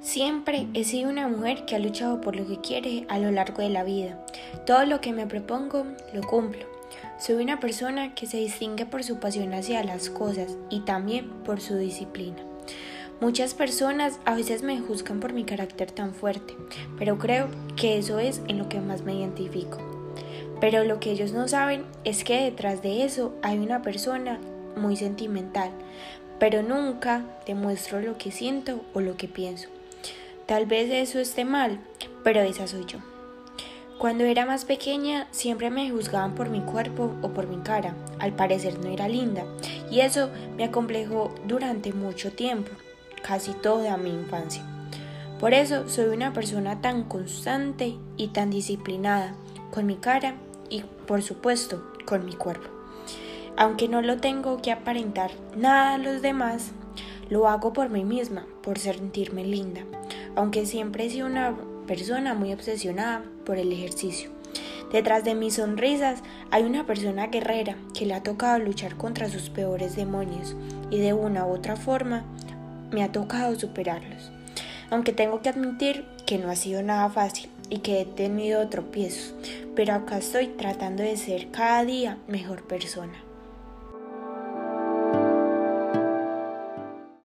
Siempre he sido una mujer que ha luchado por lo que quiere a lo largo de la vida. Todo lo que me propongo lo cumplo. Soy una persona que se distingue por su pasión hacia las cosas y también por su disciplina. Muchas personas a veces me juzgan por mi carácter tan fuerte, pero creo que eso es en lo que más me identifico. Pero lo que ellos no saben es que detrás de eso hay una persona muy sentimental, pero nunca demuestro lo que siento o lo que pienso. Tal vez eso esté mal, pero esa soy yo. Cuando era más pequeña siempre me juzgaban por mi cuerpo o por mi cara. Al parecer no era linda y eso me acomplejó durante mucho tiempo, casi toda mi infancia. Por eso soy una persona tan constante y tan disciplinada con mi cara y por supuesto con mi cuerpo. Aunque no lo tengo que aparentar nada a los demás, lo hago por mí misma, por sentirme linda aunque siempre he sido una persona muy obsesionada por el ejercicio. Detrás de mis sonrisas hay una persona guerrera que le ha tocado luchar contra sus peores demonios y de una u otra forma me ha tocado superarlos. Aunque tengo que admitir que no ha sido nada fácil y que he tenido tropiezos, pero acá estoy tratando de ser cada día mejor persona.